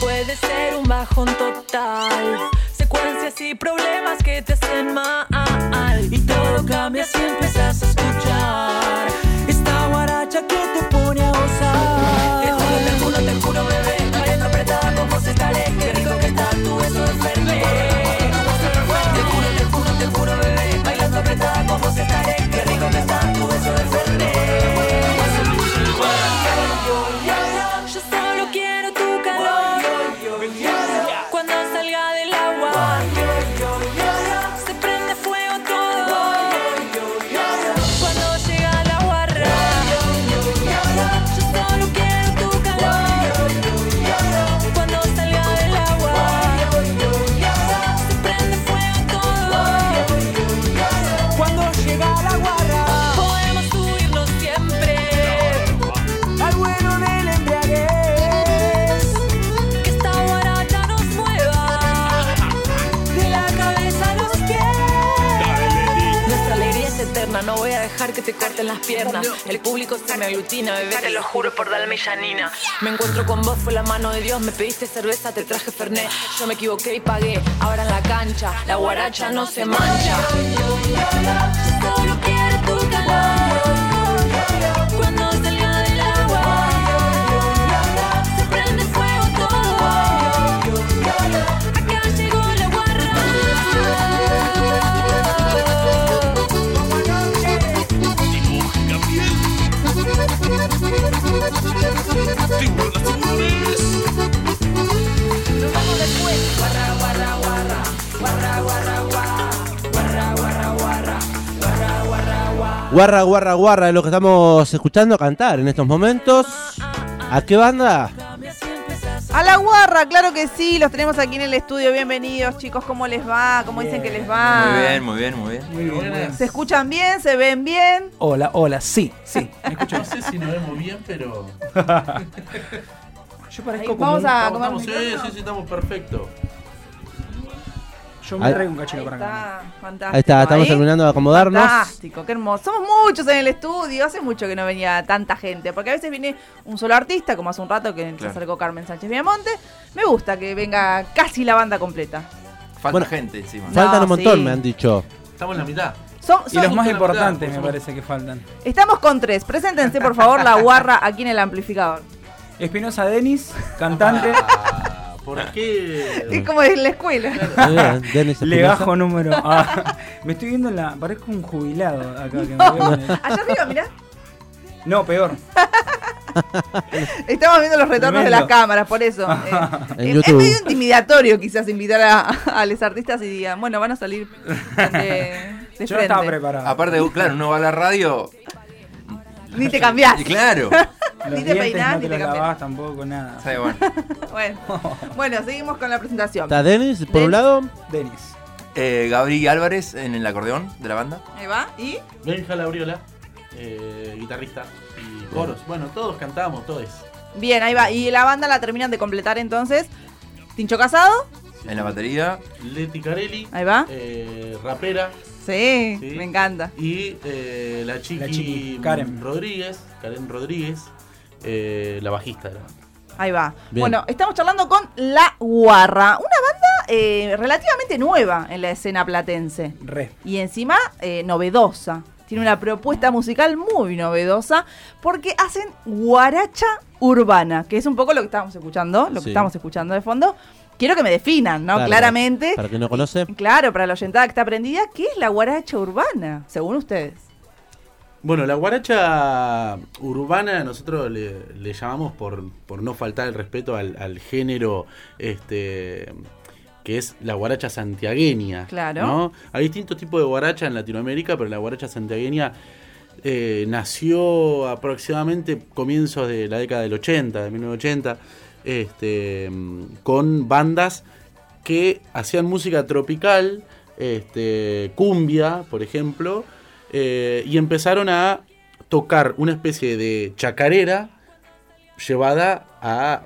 puede ser un bajón total. Y problemas que te hacen mal. Y todo cambia si empiezas a escuchar. Esta guaracha que te pone a gozar. Te juro, te juro, te juro, bebé. Bailando apretada con vos estaré. Qué rico que está tu beso de Fernet. Te juro, te juro, te juro, bebé. Bailando apretada con vos estaré. El público se me aglutina, bebé, te lo juro por darme llanina. Me encuentro con vos, fue la mano de Dios, me pediste cerveza, te traje Fernet. Yo me equivoqué y pagué, ahora en la cancha, la guaracha no se mancha. Guarra, guarra. Guarra, es lo que estamos escuchando cantar en estos momentos. ¿A qué banda? A la guarra, claro que sí, los tenemos aquí en el estudio. Bienvenidos, chicos, ¿cómo les va? ¿Cómo dicen que les va? Muy bien, muy bien, muy bien. Muy buenas. ¿Se escuchan bien? ¿Se ven bien? Hola, hola, sí, sí, me escucho. No sé si nos vemos bien, pero. Yo parezco Ahí, como vamos un- a Estamos, comer sí, sí, sí, estamos perfectos. Yo me Ahí- traigo un cachito Ahí para acá. está, fantástico. Ahí está, estamos Ahí. terminando de acomodarnos. Fantástico, qué hermoso. Somos muchos en el estudio. Hace mucho que no venía tanta gente. Porque a veces viene un solo artista, como hace un rato que se Claro. acercó Carmen Sánchez Viamonte. Me gusta que venga casi la banda completa. Falta Bueno. gente encima. No, Faltan un montón, sí. me han dicho. Estamos en la mitad. Son- Y son- los más la importantes mitad, me por parece que faltan. Estamos con tres. Preséntense, por favor, la guarra aquí en el amplificador. Espinosa Denis, cantante. Ah, ¿Por qué? Es como en la escuela. Espinosa. Legajo número. Ah, me estoy viendo en la. Parezco un jubilado acá que me veo con el- Allá arriba, mirá. No, peor. Estamos viendo los retornos de las cámaras, por eso. Eh, En es, medio intimidatorio quizás invitar a, a los artistas y digan, bueno, van a salir de, de Yo no frente. estaba preparado. Aparte, claro, uno va a la radio. Ni te cambiás. Y claro. Los ni te peinás, no ni te te los cambiás. lavás tampoco, nada. Bueno. Bueno. bueno, seguimos con la presentación. Está Denis por un lado. Denis. Eh, Gabri Álvarez en el acordeón de la banda. Ahí va. ¿Y? Benja Labriola, eh, guitarrista y coros. Bueno, todos cantamos, todos. Bien, ahí va. Y la banda la terminan de completar entonces. Tincho Casado. En la batería. Leti Carelli, Ahí va. eh, rapera. Sí, Sí. me encanta. Y eh, la chiqui, La chiqui, Karen. Rodríguez, Karen Rodríguez, eh, la bajista de la banda. Ahí va. Bien. Bueno, estamos charlando con La Guarra, una banda eh, relativamente nueva en la escena platense. Re. Y encima eh, novedosa. Tiene una propuesta musical muy novedosa porque hacen guaracha urbana, que es un poco lo que estábamos escuchando, lo que estamos escuchando de fondo. Quiero que me definan, ¿no? Claro, Claramente. Para quien no conoce. Claro, para la oyentada que está aprendida, ¿qué es la guaracha urbana? Según ustedes. Bueno, la guaracha urbana nosotros le, le llamamos por, por no faltar el respeto al, al género este que es la guaracha santiagueña. Claro. ¿no? Hay distintos tipos de guaracha en Latinoamérica, pero la guaracha santiagueña eh, nació aproximadamente comienzos de la década del 80, de 1980, este, con bandas que hacían música tropical, este, cumbia, por ejemplo, eh, y empezaron a tocar una especie de chacarera llevada a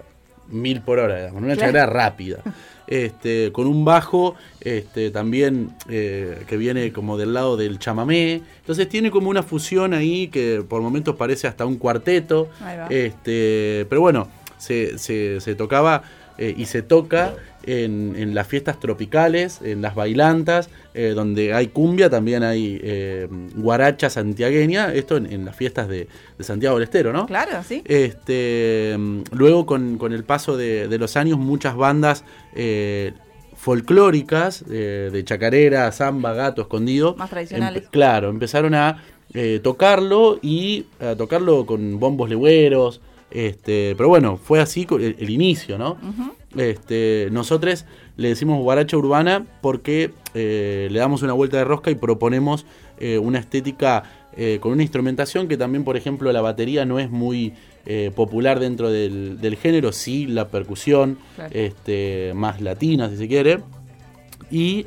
mil por hora, digamos, una Claro. chacarera rápida. Este, con un bajo este, también eh, que viene como del lado del chamamé. Entonces tiene como una fusión ahí que por momentos parece hasta un cuarteto. Este, pero bueno, se, se- se tocaba eh, y se toca en, en las fiestas tropicales, en las bailantas, eh, donde hay cumbia, también hay eh, guaracha santiagueña, esto en, en las fiestas de, de Santiago del Estero, ¿no? Claro, sí. Este, luego con, con el paso de, de los años, muchas bandas eh, folclóricas, de chacarera, samba, gato, escondido. Más tradicionales. empe- claro, empezaron a eh, tocarlo y a tocarlo con bombos legüeros. Este, pero bueno, fue así el, el inicio, ¿no? Este, nosotros le decimos guaracha urbana porque eh, le damos una vuelta de rosca y proponemos eh, una estética eh, con una instrumentación que también, por ejemplo, la batería no es muy popular dentro del, del género, sí la percusión, Claro. este, más latina si se quiere. Y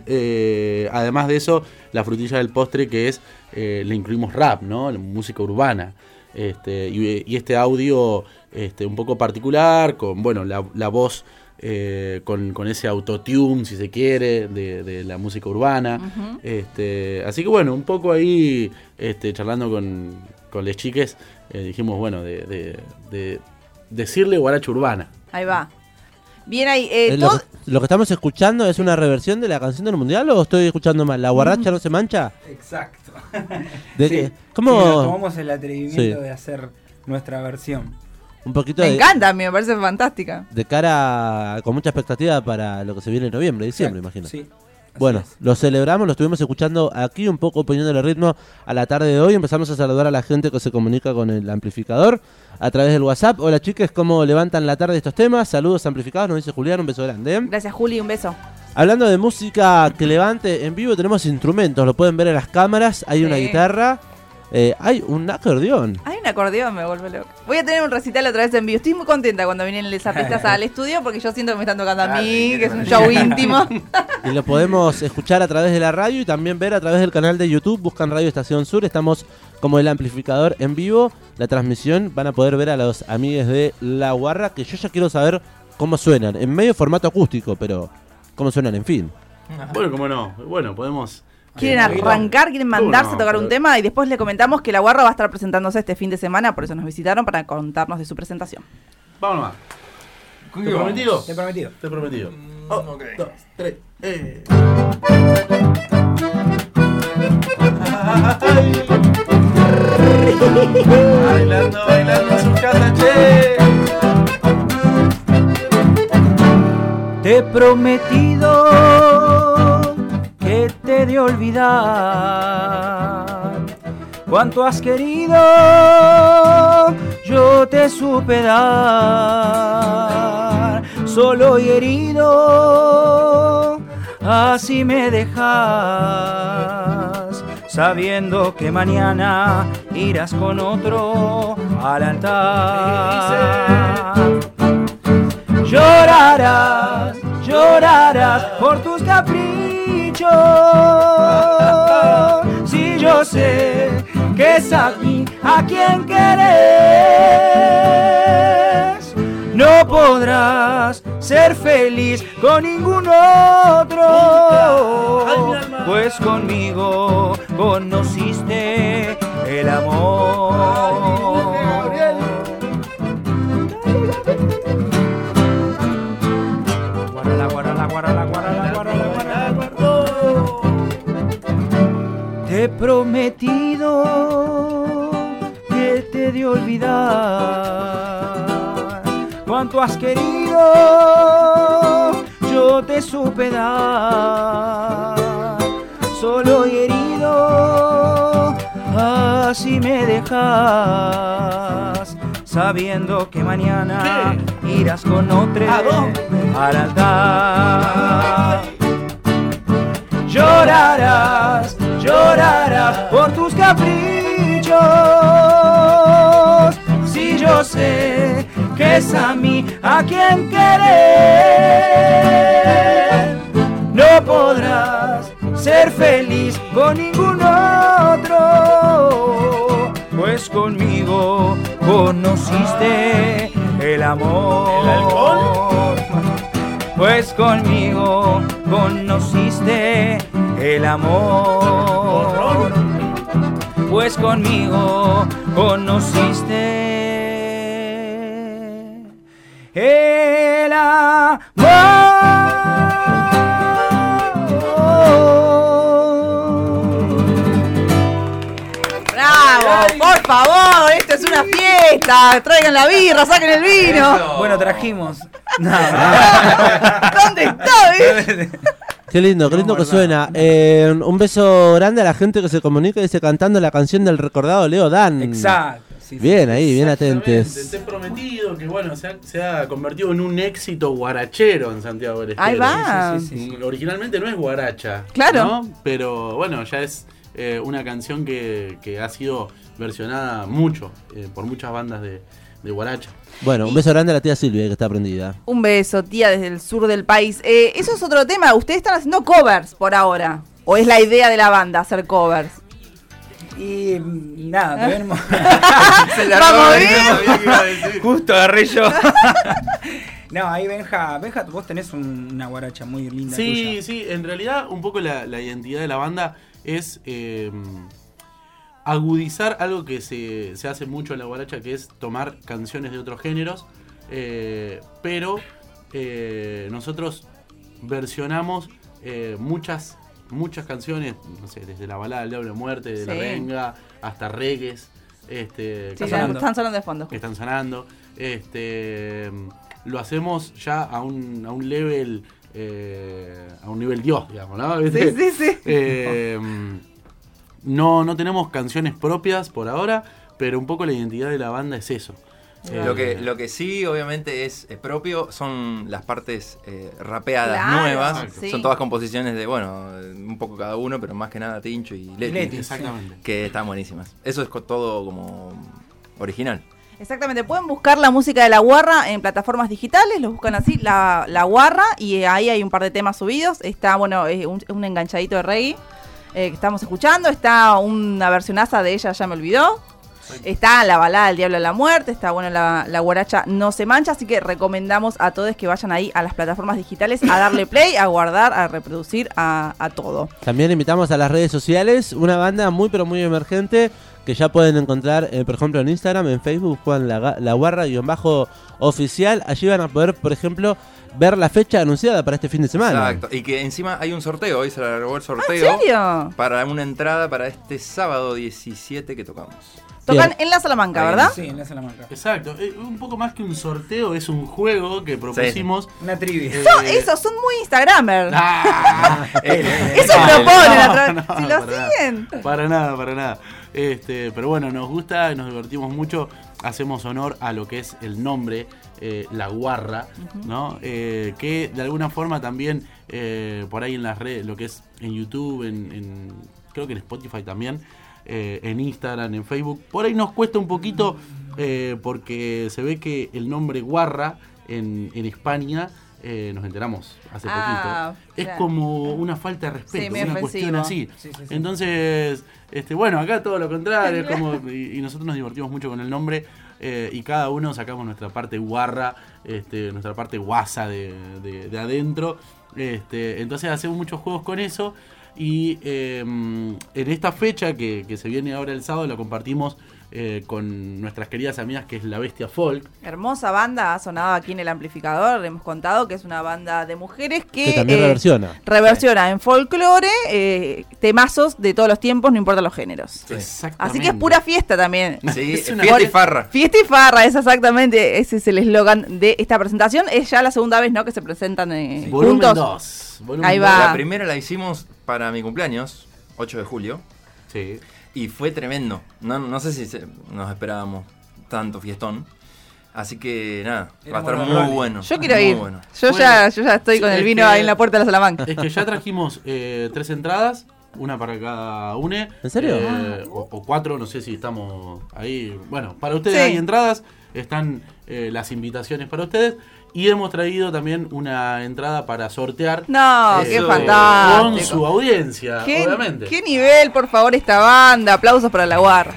además de eso, la frutilla del postre que es, le incluimos rap, ¿no? La música urbana. Este, y, y este audio este, un poco particular, con bueno, la, la voz eh, con, con ese autotune, si se quiere, de, de la música urbana. este, así que bueno, un poco ahí este, charlando con, con les chiques, eh, dijimos, bueno, de, de- de decirle guaracha urbana. Ahí va. Bien ahí. eh, Eh, lo, todo- que, lo que estamos escuchando es una reversión de la canción del mundial o estoy escuchando mal? ¿La guarracha no se mancha? Exacto. ¿De Sí, ¿Cómo? nos tomamos el atrevimiento Sí. de hacer nuestra versión. Un poquito me de, encanta, a mí me parece fantástica. de cara con mucha expectativa para lo que se viene en noviembre, diciembre, Exacto, imagino. Sí. Bueno, es. lo celebramos, lo estuvimos escuchando aquí, un poco poniéndole ritmo a la tarde de hoy. Empezamos a saludar a la gente que se comunica con el amplificador a través del WhatsApp. Hola chicas, ¿cómo levantan la tarde estos temas? Saludos amplificados, nos dice Julián, un beso grande. ¿eh? Gracias, Juli, un beso. Hablando de música que levante en vivo, tenemos instrumentos, lo pueden ver en las cámaras. Hay una guitarra, eh, hay un acordeón. Hay un acordeón, me vuelve loco. Voy a tener un recital otra vez en vivo. Estoy muy contenta cuando vienen los artistas al estudio porque yo siento que me están tocando a mí, que es un show íntimo. Y lo podemos escuchar a través de la radio y también ver a través del canal de YouTube. Buscan Radio Estación Sur. Estamos como el amplificador en vivo. La transmisión van a poder ver a los amigos de La Guarra. Que yo ya quiero saber cómo suenan. En medio formato acústico, pero cómo suenan, en fin. Bueno, cómo no. Bueno, podemos. ¿Quieren arrancar? ¿Quieren mandarse no, a tocar un tema? Y después le comentamos que la guarra va a estar presentándose este fin de semana, por eso nos visitaron para contarnos de su presentación. Vamos nomás. ¿Con ¿Te prometido? Te he prometido. Te he prometido. Mm, Oh, ok. dos, tres, eh. bailando, bailando su casa, che. Te he prometido olvidar cuánto has querido, yo te supe dar, solo y herido, así me dejas, sabiendo que mañana irás con otro al altar. Llorarás, llorarás por tus caprichos. Si yo sé que es a a quien querés, no podrás ser feliz con ningún otro. Pues conmigo conociste el amor. Prometido que te de olvidar. Cuánto has querido, yo te supe dar, solo y herido, así me dejas, sabiendo que mañana irás con otro al altar. Llorarás, llorarás por tus caprichos. Si yo sé que tienes a mí a quien querer. No podrás ser feliz con ningún otro, pues conmigo conociste el amor. ¿El alcohol? Pues conmigo conociste el amor. Pues conmigo conociste el amor. ¡Bravo! ¡Por favor! ¡Esto es una fiesta! ¡Traigan la birra, saquen el vino! Bueno, trajimos. No, ¿Dónde está? Qué lindo, qué lindo que suena. Eh, un beso grande a la gente que se comunica y dice cantando la canción del recordado Leo Dan. Exacto. sí, sí. Bien ahí, bien atentes. Te he prometido que bueno, se ha, se ha convertido en un éxito guarachero en Santiago del Estero. Ahí va. Sí, sí, sí, sí. Originalmente no es guaracha. Claro. ¿no? Pero bueno, ya es eh, una canción que, que ha sido versionada mucho eh, por muchas bandas de, de guaracha. Bueno, un beso grande a la tía Silvia que está prendida. Un beso, tía, desde el sur del país. Eh, eso es otro tema. Ustedes están haciendo covers por ahora. ¿O es la idea de la banda hacer covers? Y mm, nada, todavía no- Se la Vamos robó, bien. no sabía qué iba a decir. Justo agarré yo. no, ahí Benja, Benja, vos tenés un- una guaracha muy linda Sí, tuya. sí, en realidad un poco la, la identidad de la banda es eh, agudizar algo que se, se hace mucho en la guaracha, que es tomar canciones de otros géneros, eh, pero eh, nosotros versionamos eh, muchas, muchas canciones, no sé, desde la balada del Diablo de Muerte, de la renga, hasta reggaes, este, Sí, que sonando. están sonando de fondo. que están sonando. Este, lo hacemos ya a un, a un level, a un nivel Dios, digamos, ¿no? Sí, sí, sí. Eh, no, no tenemos canciones propias por ahora, pero un poco la identidad de la banda es eso. Eh, Lo que, lo que sí, obviamente, es eh, propio son las partes eh, rapeadas Claro, nuevas. sí. Son todas composiciones de, bueno, eh, un poco cada uno, pero más que nada Tincho y Leti. Leti, Exactamente. Que están buenísimas. Eso es todo como original. Exactamente, pueden buscar la música de La Guarra en plataformas digitales, lo buscan así, La, la Guarra, y ahí hay un par de temas subidos. Está, bueno, es un, un enganchadito de reggae eh, que estamos escuchando, está una versionaza de ella, ya me olvidó. Está la balada del Diablo de la Muerte, está bueno la, la guaracha No se mancha, así que recomendamos a todos que vayan ahí a las plataformas digitales a darle play, a guardar, a reproducir, a, a todo. También invitamos a las redes sociales, una banda muy pero muy emergente que ya pueden encontrar, eh, por ejemplo, en Instagram, en Facebook, Juan La, Ga- la Guarra-Bajo Oficial. Allí van a poder, por ejemplo, ver la fecha anunciada para este fin de semana. Exacto. Y que encima hay un sorteo, hoy se largó el ¿En sorteo. serio? Para una entrada para este sábado 17 que tocamos. Tocan Bien. en la Salamanca, ¿verdad? Sí, en la Salamanca. Exacto, eh, un poco más que un sorteo, es un juego que propusimos. Una trivia. eh, No, eso, son muy Instagramer. ah, Eso no, proponen a no, través- no, Si lo para nada. siguen. Para nada, para nada. Este, pero bueno, nos gusta, nos divertimos mucho. Hacemos honor a lo que es el nombre, eh, la guarra, ¿no? Eh, que de alguna forma también eh, por ahí en las redes, lo que es en YouTube, en, en- creo que en Spotify también, eh, en Instagram, en Facebook, por ahí nos cuesta un poquito eh, porque se ve que el nombre guarra en, en España. eh, nos enteramos hace Ah, poquito. Es claro. como una falta de Sí, respeto, medio una cuestión así. Sí, sí, sí. Entonces, este, bueno, acá todo lo contrario, es como, y, y nosotros nos divertimos mucho con el nombre eh, y cada uno sacamos nuestra parte guarra, este, nuestra parte guasa de, de- de adentro. Este, entonces hacemos muchos juegos con eso y eh, en esta fecha que, que se viene ahora el sábado la compartimos eh, con nuestras queridas amigas que es La Bestia Folk. Hermosa banda, ha sonado aquí en el amplificador. Hemos contado que es una banda de mujeres que, Que también eh, reversiona. reversiona en folclore eh, temazos de todos los tiempos, no importa los géneros. Exactamente. Así que es pura fiesta también. Sí, Es una- fiesta y farra. Fiesta y farra, es exactamente, ese es el eslogan de esta presentación. Es ya la segunda vez, ¿no? Que se presentan eh, Volumen juntos. 2. Ahí va. La primera la hicimos para mi cumpleaños, 8 de julio. Sí. Y fue tremendo. No, no sé si se- nos esperábamos tanto fiestón. Así que nada, va a estar muy bueno. Yo quiero ir. bueno. Yo, Bueno, ya, yo ya estoy con el vino que- ahí en la puerta de la Salamanca. Es que ya trajimos eh, tres entradas, una para cada une. ¿En serio? Eh, o, o cuatro, no sé si estamos ahí. Bueno, para ustedes Sí. hay entradas. están eh, las invitaciones para ustedes. Y hemos traído también una entrada para sortear No, eh, qué Eso. fantástico. con su audiencia, ¿Qué, obviamente. qué nivel, por favor, esta banda. Aplausos para la guarra.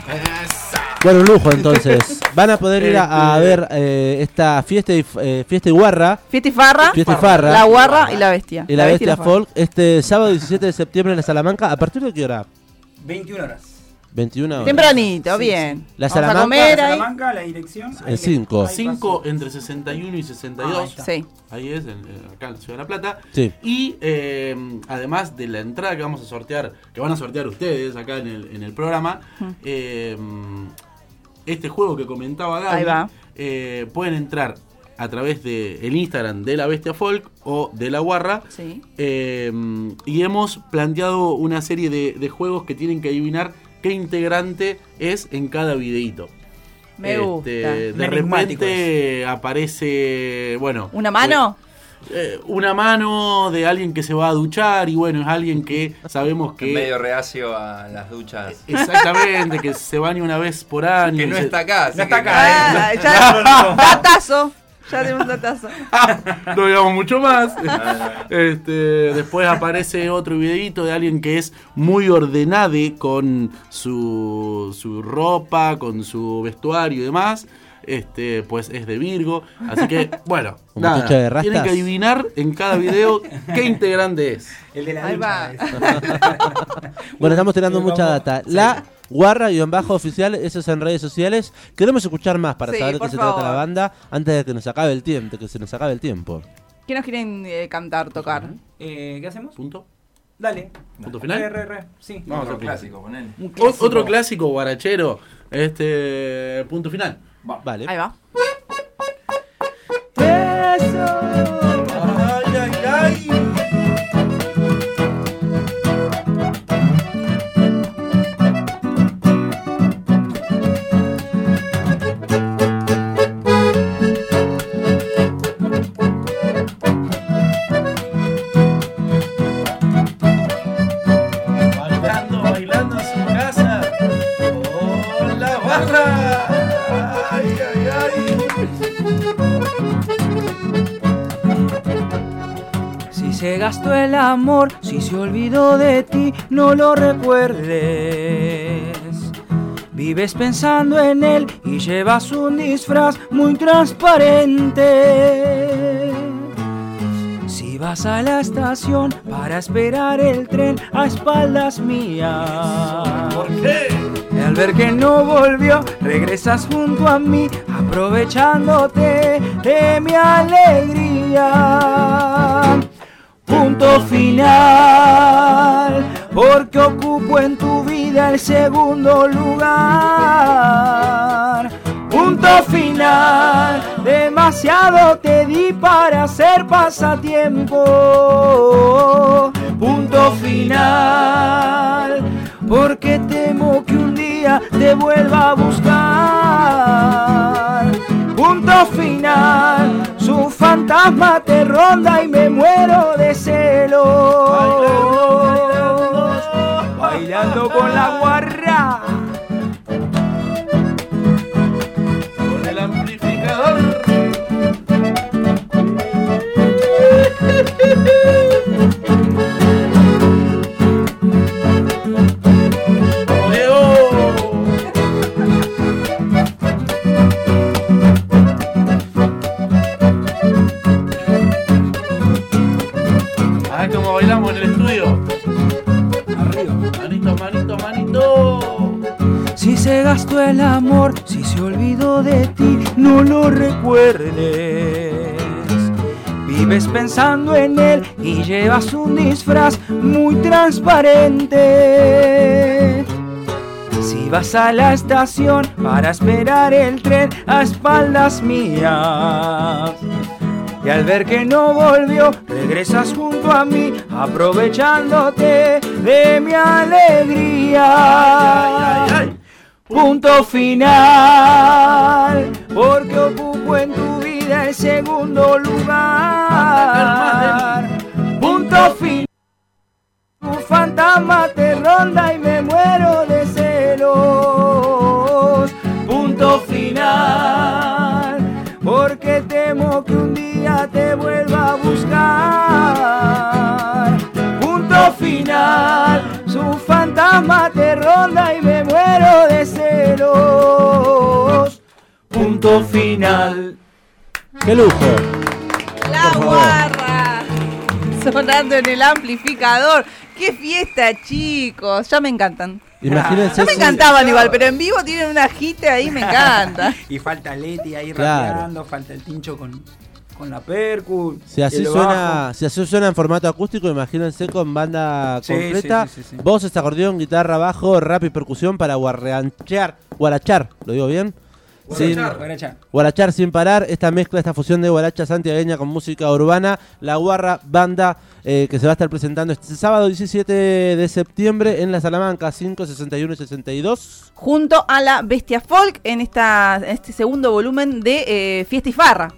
Bueno, un lujo entonces. Van a poder ir a, a Este- ver eh, esta fiesta y, eh, fiesta y guarra, Fiesta y farra, fiesta y farra la guarra y la bestia. y la bestia folk este sábado 17 de septiembre en la Salamanca. ¿A partir de qué hora? 21 horas. 21 horas. Tempranito, Sí, bien. La Vamos a Salamanca- comer La ahí. Salamanca, la dirección. El le- cinco. ahí 5 pasó. entre 61 y 62. Ah, ahí. Sí. Ahí es, en- en- acá en la Ciudad de La Plata. Sí. Y eh, además de la entrada que vamos a sortear, que van a sortear ustedes acá en el, en el programa, eh, este juego que comentaba Gaby, Ahí va. eh, pueden entrar a través del el Instagram de la Bestia Folk o de la Guarra. Sí. eh, y hemos planteado una serie de, de juegos que tienen que adivinar qué integrante es en cada videíto. Me Este, gusta. De Enigmático repente aparece, bueno. ¿Una mano? eh, una mano de alguien que se va a duchar y bueno, es alguien que sabemos que... Medio reacio a las duchas. Exactamente, que se baña una vez por año. Que no está acá. No está que- acá, Ah, eh. ya, datazo. Ya tenemos datazo. no digamos mucho más. Este, después aparece otro videito de alguien que es muy ordenado con su, su ropa, con su vestuario y demás. Este, pues es de Virgo. Así que, bueno, Un nada, muchacho de rastas. tienen que adivinar en cada video qué integrante es. El de la Ahí ducha, va. es. Bueno, estamos tirando Eh, mucha data. sí. La guarra y bajo oficial, eso es en redes sociales. Queremos escuchar más para Sí, saber de qué se trata la banda antes de que nos acabe el tiempo, de que se nos acabe el tiempo. ¿Qué nos quieren eh, cantar, tocar? Eh, ¿Qué hacemos? Punto. Dale. Punto final. Re, re, re. Sí. Vamos Otro clásico, O- clásico. Otro clásico guarachero. Este. Punto final. Vale. Ahí va. Amor, si se olvidó de ti, no lo recuerdes. Vives pensando en él y llevas un disfraz muy transparente. Si vas a la estación para esperar el tren a espaldas mías. ¿Por qué? Y al ver que no volvió, regresas junto a mí, aprovechándote de mi alegría. Punto final, porque ocupo en tu vida el segundo lugar. Punto final, demasiado te di para hacer pasatiempo. Punto final, porque temo que un día te vuelva a buscar. Punto final, su fantasma te ronda y me muero de celos. Bailando con la guarra. Gastó el amor, si se olvidó de ti, no lo recuerdes. Vives pensando en él y llevas un disfraz muy transparente. Si vas a la estación para esperar el tren a espaldas mías. Y al ver que no volvió, regresas junto a mí, aprovechándote de mi alegría. Ay, ay punto final, porque ocupo en tu vida el segundo lugar. Punto final, tu fantasma te ronda y me muero de celos. Punto final, porque temo que un día te vuelva a buscar. Punto final, su fantasma te ronda y me muero de Punto final. ¡Qué lujo! La guarra sonando en el amplificador. ¡Qué fiesta, chicos! Ya me encantan. Imagínense. Me encantaban igual, pero en vivo tienen una jita ahí, me encanta. y falta Leti ahí claro. falta el tincho con con la percu. Si así suena, si así suena en formato acústico, imagínense con banda Sí, completa, sí, sí, sí, sí. voces, acordeón, guitarra, bajo, rap y percusión para guarranchear, guarachar, ¿lo digo bien? Sin, Guaracha. guarachar sin parar, esta mezcla, esta fusión de guaracha santiagueña con música urbana, la guarra banda eh, que se va a estar presentando este sábado 17 de septiembre en la Salamanca 5, 61 y 62. Junto a la Bestia Folk en esta, en este segundo volumen de eh, Fiesta y Farra.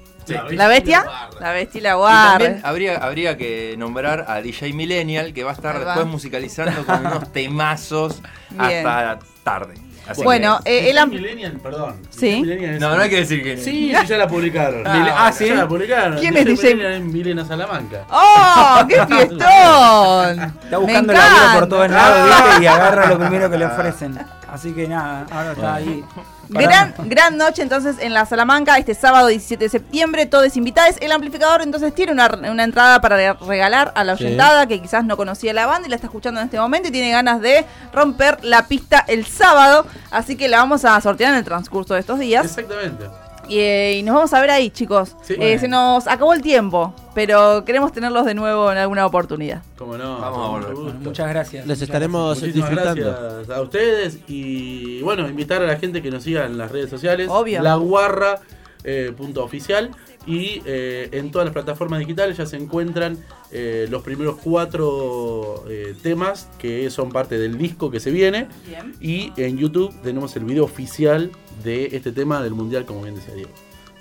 La bestia, la bestia y la también habría, habría que nombrar a DJ Millennial, que va a estar después musicalizando con unos temazos Bien. hasta tarde. Así Bueno, que- eh, el Millennial, perdón. Sí. Millennial no, no hay que decir que. Sí, sí, ya la publicaron. Ah, ¿sí? Ya la publicaron. ¿Quién es DJ? Milena Salamanca. ¡Oh! ¡Qué fiestón! Está buscando encanta. laburo por todos lados, ¿viste? Y agarra lo primero que le ofrecen. Así que nada, ahora está ahí. Gran, gran noche entonces en la Salamanca este sábado 17 de septiembre, todos invitados. El amplificador entonces tiene una, una entrada para regalar a la Sí. oyentada que quizás no conocía la banda y la está escuchando en este momento y tiene ganas de romper la pista el sábado. Así que la vamos a sortear en el transcurso de estos días. Exactamente. Y, eh, y nos vamos a ver ahí, chicos. Sí. Eh, se nos acabó el tiempo, pero queremos tenerlos de nuevo en alguna oportunidad. Como no. Vamos a volver. muchas gracias. Les muchas estaremos Muchísimas disfrutando. gracias a ustedes y bueno, invitar a la gente que nos siga en las redes sociales. Obvio. La guarra eh, punto oficial y eh, en todas las plataformas digitales ya se encuentran eh, los primeros cuatro eh, temas que son parte del disco que se viene Bien. y en YouTube tenemos el video oficial de este tema del mundial como bien decía Diego.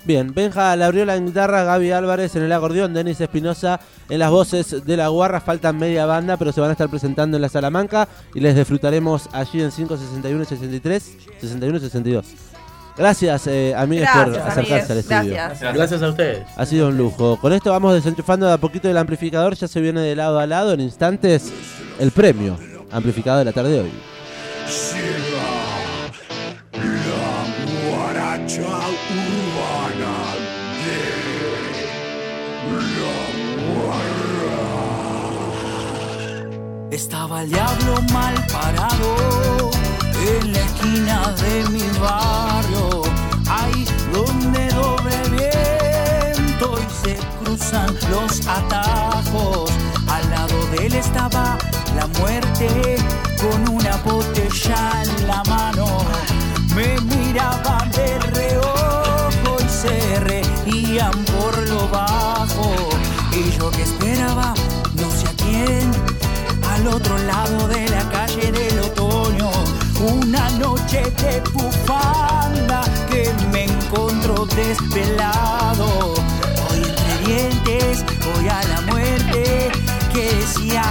Bien, Benja Labriola en guitarra, Gaby Álvarez en el acordeón, Denis Espinosa en las voces de la guarra. Faltan media banda, pero se van a estar presentando en la Salamanca y les disfrutaremos allí en 5, 61 y 63, 61 y 62. Gracias, eh, amigos, por Gracias, acercarse al estudio. Gracias. Gracias a ustedes. Ha sido un lujo. Con esto vamos desenchufando de a poquito el amplificador. Ya se viene de lado a lado. En instantes, el premio amplificado de la tarde de hoy. Estaba el diablo mal parado en la esquina de mi barrio, ahí donde doble viento y se cruzan los atajos. Al lado de él estaba la muerte con una botella en la mano. Me miraban de reojo y se reían por lo bajo. Y yo que esperaba, no sé a quién, al otro lado de la calle. Una noche de bufanda que me encontró desvelado. Hoy entre dientes voy a la muerte que decía,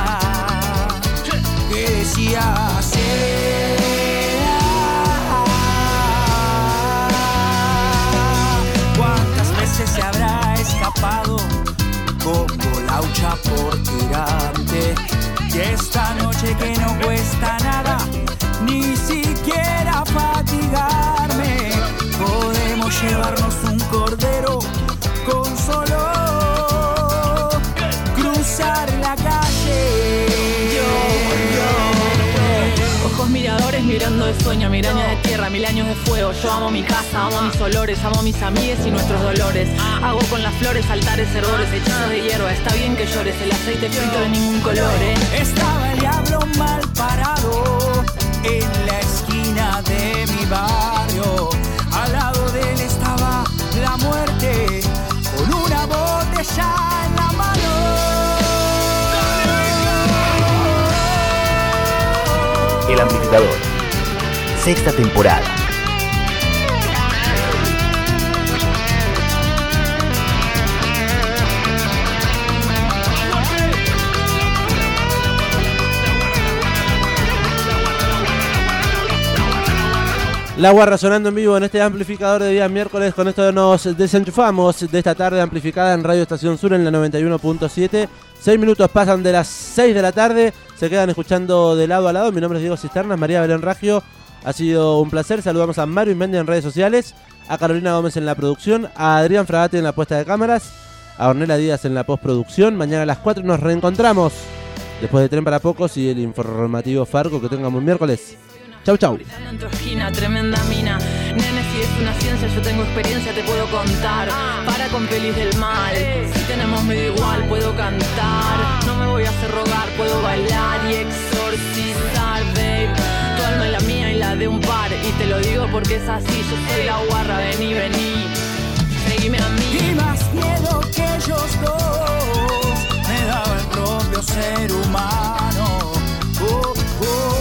que decía sea. ¿Cuántas veces se habrá escapado como laucha por tirante? Y esta mil años de fuego. Yo amo mi casa, amo mis olores, amo mis amigues y nuestros dolores. Hago con las flores altares, hervores, hechizos de hierba. Está bien que llores, el aceite frito de ningún color, ¿eh? Estaba el diablo mal parado en la esquina de mi barrio. Al lado de él estaba la muerte con una botella en la mano. El amplificador. Sexta temporada. La guarra sonando en vivo en este amplificador de día miércoles. Con esto nos desenchufamos de esta tarde amplificada en Radio Estación Sur en la 91.7. Seis minutos pasan de las 6 de la tarde. Se quedan escuchando de lado a lado. Mi nombre es Diego Cisternas, María Belén Ragio. Ha sido un placer. Saludamos a Mario Inmendia en redes sociales. a Carolina Gómez en la producción, a Adrián Fragati en la puesta de cámaras, a Ornella Díaz en la postproducción. Mañana a las 4 nos reencontramos. Después de Tren para Pocos y el informativo Farco, que tengamos miércoles. Chau, chau. Tremenda mina. Nene, si es una ciencia, yo tengo experiencia, te puedo contar. Para con pelis del mal. Si tenemos medio igual, puedo cantar. No me voy a hacer rogar, puedo bailar y exorcizar, babe. De un par. Y te lo digo porque es así, yo soy la guarra, vení, vení. Seguime a mí. Y más miedo que ellos dos me daba el propio ser humano. Oh, oh,